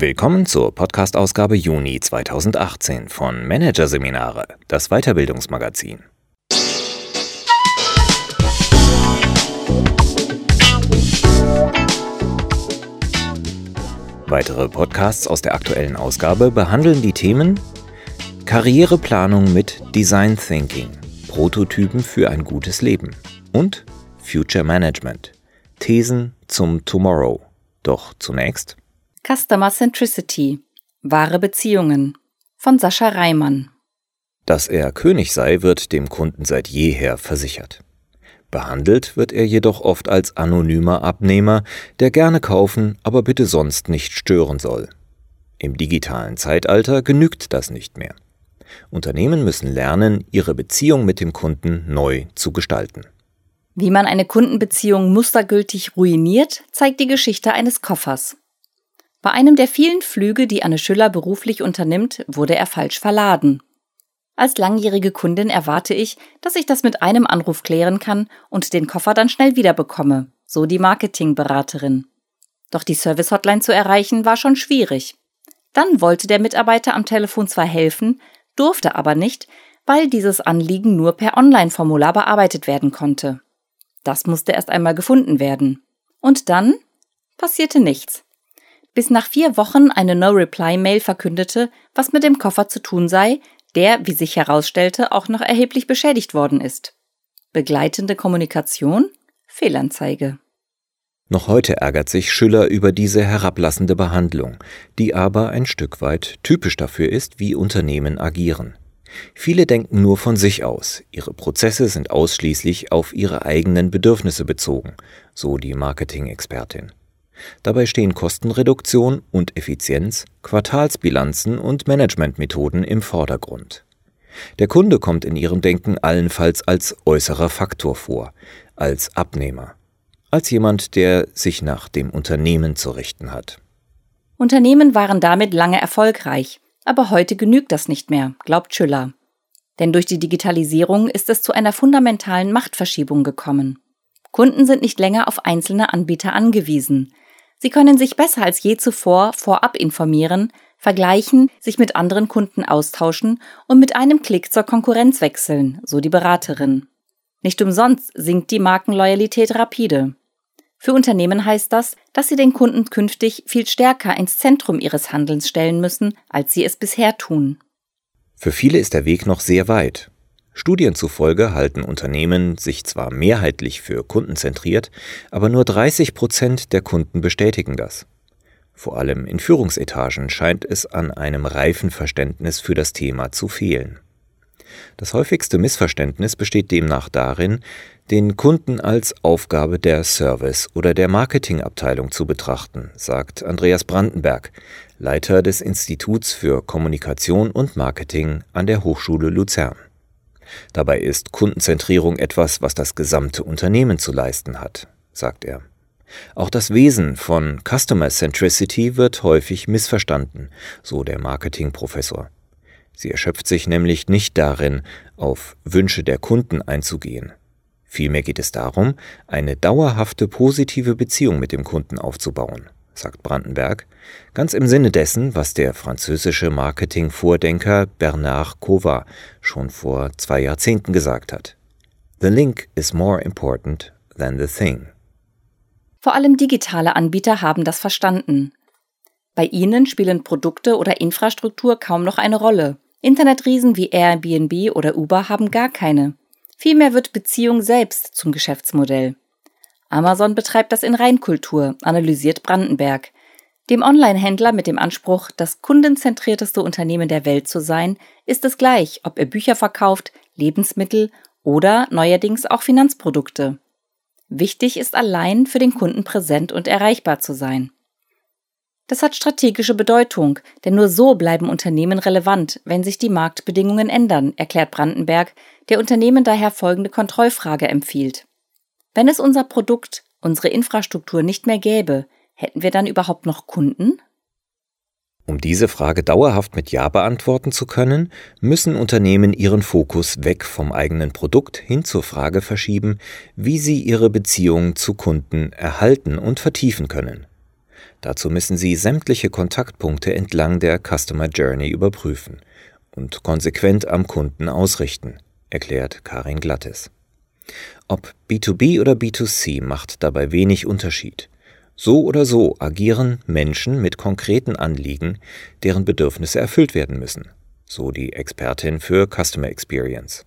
Willkommen zur Podcast-Ausgabe Juni 2018 von Managerseminare, das Weiterbildungsmagazin. Weitere Podcasts aus der aktuellen Ausgabe behandeln die Themen Karriereplanung mit Design Thinking, Prototypen für ein gutes Leben und Future Management, Thesen zum Tomorrow. Doch zunächst Customer Centricity, wahre Beziehungen von Sascha Reimann. Dass er König sei, wird dem Kunden seit jeher versichert. Behandelt wird er jedoch oft als anonymer Abnehmer, der gerne kaufen, aber bitte sonst nicht stören soll. Im digitalen Zeitalter genügt das nicht mehr. Unternehmen müssen lernen, ihre Beziehung mit dem Kunden neu zu gestalten. Wie man eine Kundenbeziehung mustergültig ruiniert, zeigt die Geschichte eines Koffers. Bei einem der vielen Flüge, die Anne Schüller beruflich unternimmt, wurde er falsch verladen. Als langjährige Kundin erwarte ich, dass ich das mit einem Anruf klären kann und den Koffer dann schnell wiederbekomme, so die Marketingberaterin. Doch die Service-Hotline zu erreichen war schon schwierig. Dann wollte der Mitarbeiter am Telefon zwar helfen, durfte aber nicht, weil dieses Anliegen nur per Online-Formular bearbeitet werden konnte. Das musste erst einmal gefunden werden. Und dann passierte nichts. Bis nach vier Wochen eine No-Reply-Mail verkündete, was mit dem Koffer zu tun sei, der, wie sich herausstellte, auch noch erheblich beschädigt worden ist. Begleitende Kommunikation? Fehlanzeige. Noch heute ärgert sich Schüller über diese herablassende Behandlung, die aber ein Stück weit typisch dafür ist, wie Unternehmen agieren. Viele denken nur von sich aus, ihre Prozesse sind ausschließlich auf ihre eigenen Bedürfnisse bezogen, so die Marketing-Expertin. Dabei stehen Kostenreduktion und Effizienz, Quartalsbilanzen und Managementmethoden im Vordergrund. Der Kunde kommt in ihrem Denken allenfalls als äußerer Faktor vor, als Abnehmer, als jemand, der sich nach dem Unternehmen zu richten hat. Unternehmen waren damit lange erfolgreich, aber heute genügt das nicht mehr, glaubt Schüller. Denn durch die Digitalisierung ist es zu einer fundamentalen Machtverschiebung gekommen. Kunden sind nicht länger auf einzelne Anbieter angewiesen. Sie können sich besser als je zuvor vorab informieren, vergleichen, sich mit anderen Kunden austauschen und mit einem Klick zur Konkurrenz wechseln, so die Beraterin. Nicht umsonst sinkt die Markenloyalität rapide. Für Unternehmen heißt das, dass sie den Kunden künftig viel stärker ins Zentrum ihres Handelns stellen müssen, als sie es bisher tun. Für viele ist der Weg noch sehr weit. Studien zufolge halten Unternehmen sich zwar mehrheitlich für kundenzentriert, aber nur 30 Prozent der Kunden bestätigen das. Vor allem in Führungsetagen scheint es an einem reifen Verständnis für das Thema zu fehlen. Das häufigste Missverständnis besteht demnach darin, den Kunden als Aufgabe der Service- oder der Marketingabteilung zu betrachten, sagt Andreas Brandenberg, Leiter des Instituts für Kommunikation und Marketing an der Hochschule Luzern. Dabei ist Kundenzentrierung etwas, was das gesamte Unternehmen zu leisten hat, sagt er. Auch das Wesen von Customer Centricity wird häufig missverstanden, so der Marketingprofessor. Sie erschöpft sich nämlich nicht darin, auf Wünsche der Kunden einzugehen. Vielmehr geht es darum, eine dauerhafte positive Beziehung mit dem Kunden aufzubauen sagt Brandenberg, ganz im Sinne dessen, was der französische Marketing-Vordenker Bernard Cova schon vor zwei Jahrzehnten gesagt hat. The link is more important than the thing. Vor allem digitale Anbieter haben das verstanden. Bei ihnen spielen Produkte oder Infrastruktur kaum noch eine Rolle. Internetriesen wie Airbnb oder Uber haben gar keine. Vielmehr wird Beziehung selbst zum Geschäftsmodell. Amazon betreibt das in Reinkultur, analysiert Brandenberg. Dem Online-Händler mit dem Anspruch, das kundenzentrierteste Unternehmen der Welt zu sein, ist es gleich, ob er Bücher verkauft, Lebensmittel oder neuerdings auch Finanzprodukte. Wichtig ist allein, für den Kunden präsent und erreichbar zu sein. Das hat strategische Bedeutung, denn nur so bleiben Unternehmen relevant, wenn sich die Marktbedingungen ändern, erklärt Brandenberg, der Unternehmen daher folgende Kontrollfrage empfiehlt. Wenn es unser Produkt, unsere Infrastruktur nicht mehr gäbe, hätten wir dann überhaupt noch Kunden? Um diese Frage dauerhaft mit Ja beantworten zu können, müssen Unternehmen ihren Fokus weg vom eigenen Produkt hin zur Frage verschieben, wie sie ihre Beziehung zu Kunden erhalten und vertiefen können. Dazu müssen Sie sämtliche Kontaktpunkte entlang der Customer Journey überprüfen und konsequent am Kunden ausrichten, erklärt Karin Glattes. Ob B2B oder B2C macht dabei wenig Unterschied. So oder so agieren Menschen mit konkreten Anliegen, deren Bedürfnisse erfüllt werden müssen, so die Expertin für Customer Experience.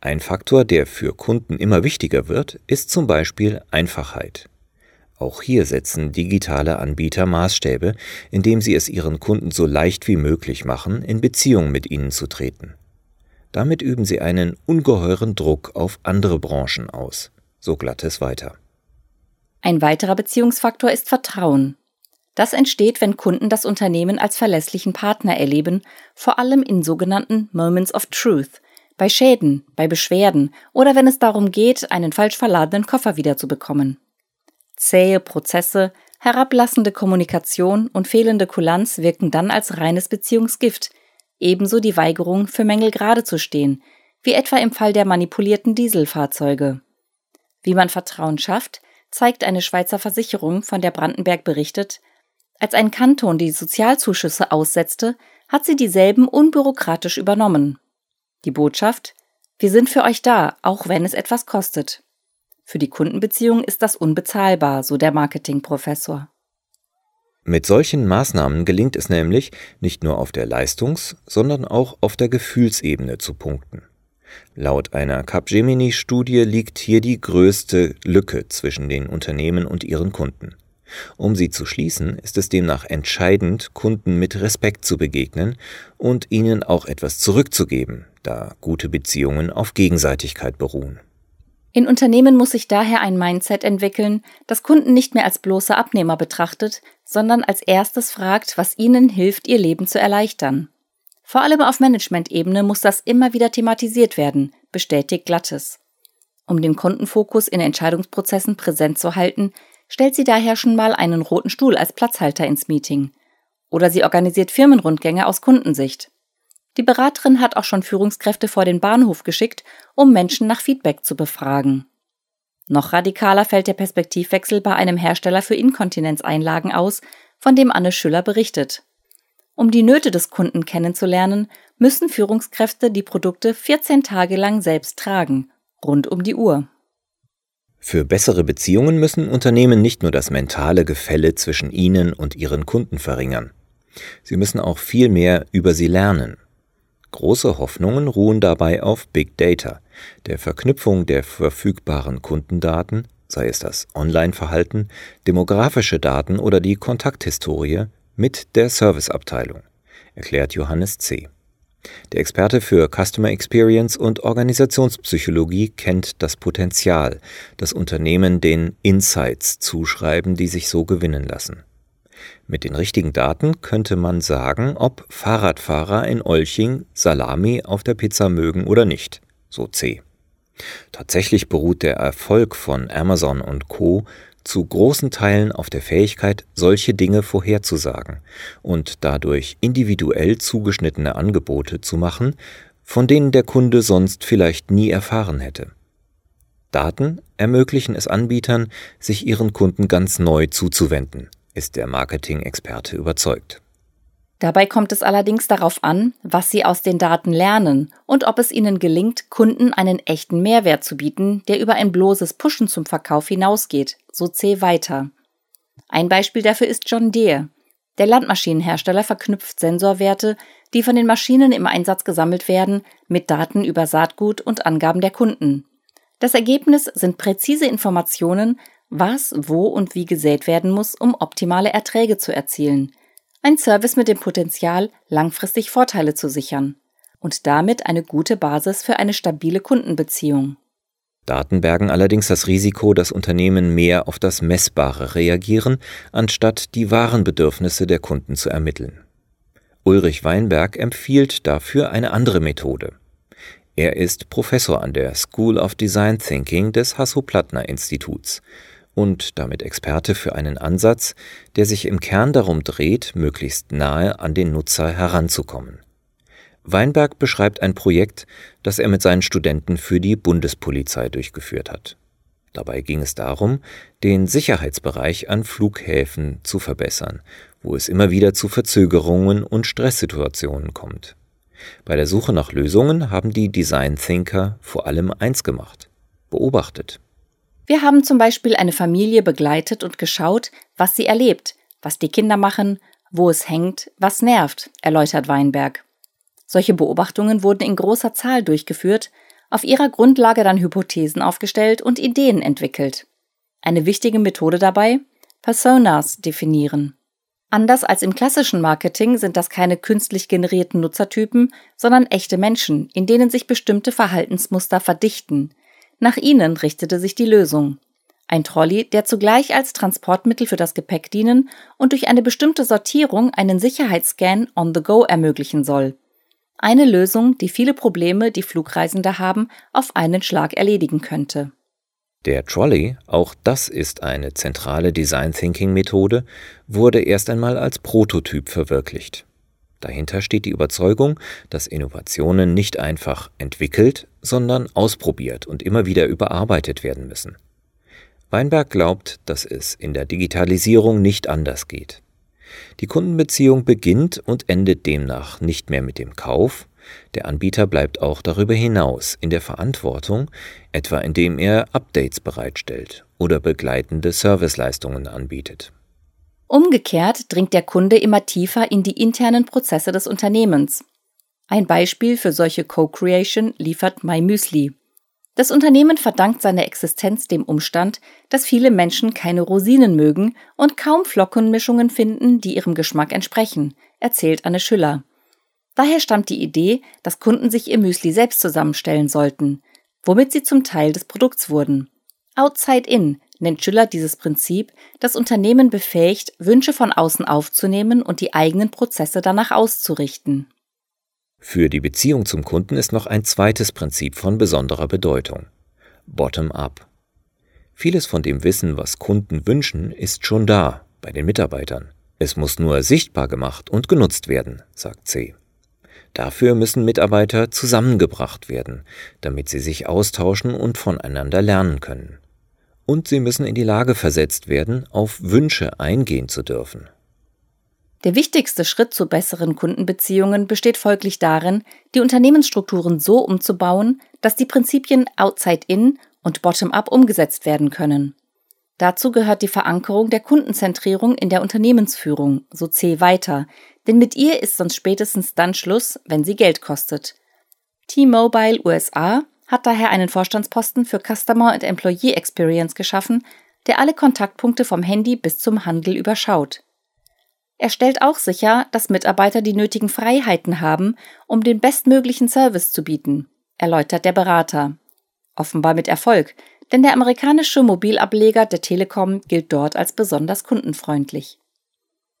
Ein Faktor, der für Kunden immer wichtiger wird, ist zum Beispiel Einfachheit. Auch hier setzen digitale Anbieter Maßstäbe, indem sie es ihren Kunden so leicht wie möglich machen, in Beziehung mit ihnen zu treten. Damit üben sie einen ungeheuren Druck auf andere Branchen aus. So glatt es weiter. Ein weiterer Beziehungsfaktor ist Vertrauen. Das entsteht, wenn Kunden das Unternehmen als verlässlichen Partner erleben, vor allem in sogenannten Moments of Truth, bei Schäden, bei Beschwerden oder wenn es darum geht, einen falsch verladenen Koffer wiederzubekommen. Zähe Prozesse, herablassende Kommunikation und fehlende Kulanz wirken dann als reines Beziehungsgift, ebenso die Weigerung, für Mängel gerade zu stehen, wie etwa im Fall der manipulierten Dieselfahrzeuge. Wie man Vertrauen schafft, zeigt eine Schweizer Versicherung, von der Brandenberg berichtet, als ein Kanton die Sozialzuschüsse aussetzte, hat sie dieselben unbürokratisch übernommen. Die Botschaft Wir sind für euch da, auch wenn es etwas kostet. Für die Kundenbeziehung ist das unbezahlbar, so der Marketingprofessor. Mit solchen Maßnahmen gelingt es nämlich, nicht nur auf der Leistungs-, sondern auch auf der Gefühlsebene zu punkten. Laut einer Capgemini-Studie liegt hier die größte Lücke zwischen den Unternehmen und ihren Kunden. Um sie zu schließen, ist es demnach entscheidend, Kunden mit Respekt zu begegnen und ihnen auch etwas zurückzugeben, da gute Beziehungen auf Gegenseitigkeit beruhen. In Unternehmen muss sich daher ein Mindset entwickeln, das Kunden nicht mehr als bloße Abnehmer betrachtet, sondern als erstes fragt, was ihnen hilft, ihr Leben zu erleichtern. Vor allem auf Management-Ebene muss das immer wieder thematisiert werden, bestätigt Glattes. Um den Kundenfokus in Entscheidungsprozessen präsent zu halten, stellt sie daher schon mal einen roten Stuhl als Platzhalter ins Meeting. Oder sie organisiert Firmenrundgänge aus Kundensicht. Die Beraterin hat auch schon Führungskräfte vor den Bahnhof geschickt, um Menschen nach Feedback zu befragen. Noch radikaler fällt der Perspektivwechsel bei einem Hersteller für Inkontinenzeinlagen aus, von dem Anne Schüller berichtet. Um die Nöte des Kunden kennenzulernen, müssen Führungskräfte die Produkte 14 Tage lang selbst tragen, rund um die Uhr. Für bessere Beziehungen müssen Unternehmen nicht nur das mentale Gefälle zwischen ihnen und ihren Kunden verringern. Sie müssen auch viel mehr über sie lernen. Große Hoffnungen ruhen dabei auf Big Data, der Verknüpfung der verfügbaren Kundendaten, sei es das Online-Verhalten, demografische Daten oder die Kontakthistorie, mit der Serviceabteilung, erklärt Johannes C. Der Experte für Customer Experience und Organisationspsychologie kennt das Potenzial, das Unternehmen den Insights zuschreiben, die sich so gewinnen lassen. Mit den richtigen Daten könnte man sagen, ob Fahrradfahrer in Olching Salami auf der Pizza mögen oder nicht, so C. Tatsächlich beruht der Erfolg von Amazon und Co zu großen Teilen auf der Fähigkeit, solche Dinge vorherzusagen und dadurch individuell zugeschnittene Angebote zu machen, von denen der Kunde sonst vielleicht nie erfahren hätte. Daten ermöglichen es Anbietern, sich ihren Kunden ganz neu zuzuwenden, ist der Marketing-Experte überzeugt. Dabei kommt es allerdings darauf an, was Sie aus den Daten lernen und ob es Ihnen gelingt, Kunden einen echten Mehrwert zu bieten, der über ein bloßes Pushen zum Verkauf hinausgeht, so C weiter. Ein Beispiel dafür ist John Deere. Der Landmaschinenhersteller verknüpft Sensorwerte, die von den Maschinen im Einsatz gesammelt werden, mit Daten über Saatgut und Angaben der Kunden. Das Ergebnis sind präzise Informationen, was, wo und wie gesät werden muss, um optimale Erträge zu erzielen – ein Service mit dem Potenzial, langfristig Vorteile zu sichern und damit eine gute Basis für eine stabile Kundenbeziehung. Daten bergen allerdings das Risiko, dass Unternehmen mehr auf das Messbare reagieren, anstatt die wahren Bedürfnisse der Kunden zu ermitteln. Ulrich Weinberg empfiehlt dafür eine andere Methode. Er ist Professor an der School of Design Thinking des Hasso-Plattner-Instituts und damit Experte für einen Ansatz, der sich im Kern darum dreht, möglichst nahe an den Nutzer heranzukommen. Weinberg beschreibt ein Projekt, das er mit seinen Studenten für die Bundespolizei durchgeführt hat. Dabei ging es darum, den Sicherheitsbereich an Flughäfen zu verbessern, wo es immer wieder zu Verzögerungen und Stresssituationen kommt. Bei der Suche nach Lösungen haben die Design Thinker vor allem eins gemacht, beobachtet. Wir haben zum Beispiel eine Familie begleitet und geschaut, was sie erlebt, was die Kinder machen, wo es hängt, was nervt, erläutert Weinberg. Solche Beobachtungen wurden in großer Zahl durchgeführt, auf ihrer Grundlage dann Hypothesen aufgestellt und Ideen entwickelt. Eine wichtige Methode dabei? Personas definieren. Anders als im klassischen Marketing sind das keine künstlich generierten Nutzertypen, sondern echte Menschen, in denen sich bestimmte Verhaltensmuster verdichten. Nach ihnen richtete sich die Lösung. Ein Trolley, der zugleich als Transportmittel für das Gepäck dienen und durch eine bestimmte Sortierung einen Sicherheitsscan on the go ermöglichen soll. Eine Lösung, die viele Probleme, die Flugreisende haben, auf einen Schlag erledigen könnte. Der Trolley, auch das ist eine zentrale Design Thinking Methode, wurde erst einmal als Prototyp verwirklicht. Dahinter steht die Überzeugung, dass Innovationen nicht einfach entwickelt, sondern ausprobiert und immer wieder überarbeitet werden müssen. Weinberg glaubt, dass es in der Digitalisierung nicht anders geht. Die Kundenbeziehung beginnt und endet demnach nicht mehr mit dem Kauf, der Anbieter bleibt auch darüber hinaus in der Verantwortung, etwa indem er Updates bereitstellt oder begleitende Serviceleistungen anbietet. Umgekehrt dringt der Kunde immer tiefer in die internen Prozesse des Unternehmens. Ein Beispiel für solche Co-Creation liefert MyMüsli. Das Unternehmen verdankt seine Existenz dem Umstand, dass viele Menschen keine Rosinen mögen und kaum Flockenmischungen finden, die ihrem Geschmack entsprechen, erzählt Anne Schüller. Daher stammt die Idee, dass Kunden sich ihr Müsli selbst zusammenstellen sollten, womit sie zum Teil des Produkts wurden. Outside In nennt Schüller dieses Prinzip, das Unternehmen befähigt, Wünsche von außen aufzunehmen und die eigenen Prozesse danach auszurichten. Für die Beziehung zum Kunden ist noch ein zweites Prinzip von besonderer Bedeutung. Bottom-up. Vieles von dem Wissen, was Kunden wünschen, ist schon da, bei den Mitarbeitern. Es muss nur sichtbar gemacht und genutzt werden, sagt C. Dafür müssen Mitarbeiter zusammengebracht werden, damit sie sich austauschen und voneinander lernen können. Und sie müssen in die Lage versetzt werden, auf Wünsche eingehen zu dürfen. Der wichtigste Schritt zu besseren Kundenbeziehungen besteht folglich darin, die Unternehmensstrukturen so umzubauen, dass die Prinzipien Outside In und Bottom-up umgesetzt werden können. Dazu gehört die Verankerung der Kundenzentrierung in der Unternehmensführung, so C weiter, denn mit ihr ist sonst spätestens dann Schluss, wenn sie Geld kostet. T-Mobile USA hat daher einen Vorstandsposten für Customer and Employee Experience geschaffen, der alle Kontaktpunkte vom Handy bis zum Handel überschaut. Er stellt auch sicher, dass Mitarbeiter die nötigen Freiheiten haben, um den bestmöglichen Service zu bieten, erläutert der Berater. Offenbar mit Erfolg, denn der amerikanische Mobilableger der Telekom gilt dort als besonders kundenfreundlich.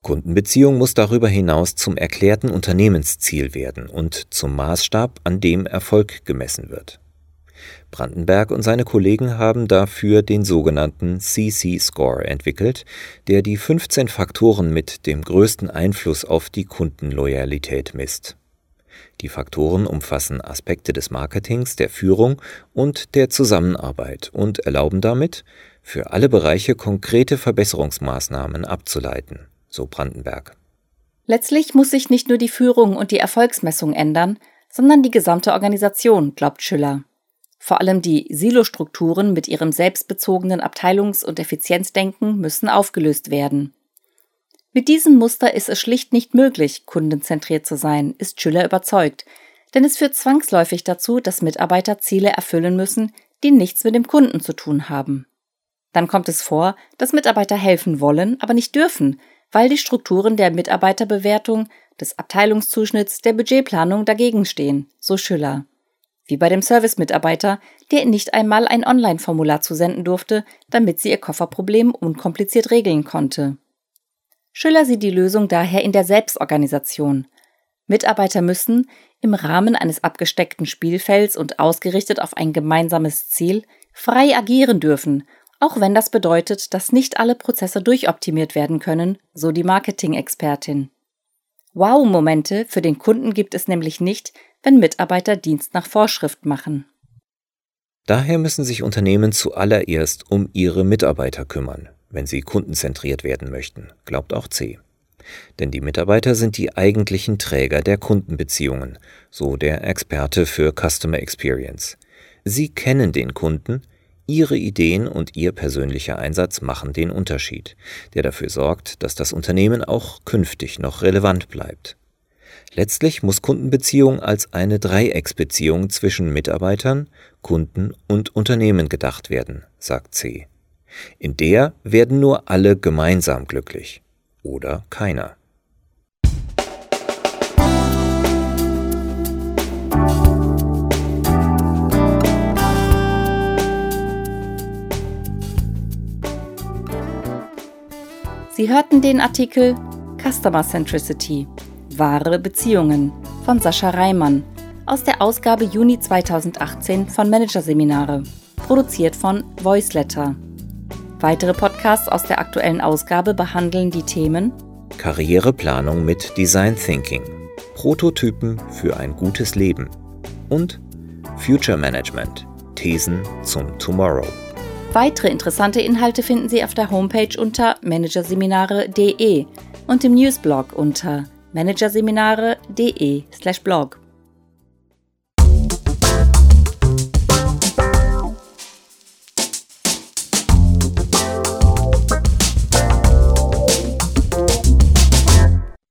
Kundenbeziehung muss darüber hinaus zum erklärten Unternehmensziel werden und zum Maßstab, an dem Erfolg gemessen wird. Brandenberg und seine Kollegen haben dafür den sogenannten CC-Score entwickelt, der die 15 Faktoren mit dem größten Einfluss auf die Kundenloyalität misst. Die Faktoren umfassen Aspekte des Marketings, der Führung und der Zusammenarbeit und erlauben damit, für alle Bereiche konkrete Verbesserungsmaßnahmen abzuleiten, so Brandenberg. Letztlich muss sich nicht nur die Führung und die Erfolgsmessung ändern, sondern die gesamte Organisation, glaubt Schüller. Vor allem die Silostrukturen mit ihrem selbstbezogenen Abteilungs- und Effizienzdenken müssen aufgelöst werden. Mit diesem Muster ist es schlicht nicht möglich, kundenzentriert zu sein, ist Schüller überzeugt, denn es führt zwangsläufig dazu, dass Mitarbeiter Ziele erfüllen müssen, die nichts mit dem Kunden zu tun haben. Dann kommt es vor, dass Mitarbeiter helfen wollen, aber nicht dürfen, weil die Strukturen der Mitarbeiterbewertung, des Abteilungszuschnitts, der Budgetplanung dagegen stehen, so Schüller wie bei dem Service-Mitarbeiter, der nicht einmal ein Online-Formular zusenden durfte, damit sie ihr Kofferproblem unkompliziert regeln konnte. Schüller sieht die Lösung daher in der Selbstorganisation. Mitarbeiter müssen, im Rahmen eines abgesteckten Spielfelds und ausgerichtet auf ein gemeinsames Ziel, frei agieren dürfen, auch wenn das bedeutet, dass nicht alle Prozesse durchoptimiert werden können, so die Marketing-Expertin. Wow-Momente für den Kunden gibt es nämlich nicht, wenn Mitarbeiter Dienst nach Vorschrift machen. Daher müssen sich Unternehmen zuallererst um ihre Mitarbeiter kümmern, wenn sie kundenzentriert werden möchten, glaubt auch C. Denn die Mitarbeiter sind die eigentlichen Träger der Kundenbeziehungen, so der Experte für Customer Experience. Sie kennen den Kunden, Ihre Ideen und Ihr persönlicher Einsatz machen den Unterschied, der dafür sorgt, dass das Unternehmen auch künftig noch relevant bleibt. Letztlich muss Kundenbeziehung als eine Dreiecksbeziehung zwischen Mitarbeitern, Kunden und Unternehmen gedacht werden, sagt C. In der werden nur alle gemeinsam glücklich oder keiner. Sie hörten den Artikel Customer Centricity Wahre Beziehungen von Sascha Reimann aus der Ausgabe Juni 2018 von Managerseminare, produziert von Voiceletter. Weitere Podcasts aus der aktuellen Ausgabe behandeln die Themen Karriereplanung mit Design Thinking, Prototypen für ein gutes Leben und Future Management, Thesen zum Tomorrow. Weitere interessante Inhalte finden Sie auf der Homepage unter managerseminare.de und im Newsblog unter managerseminare.de/blog.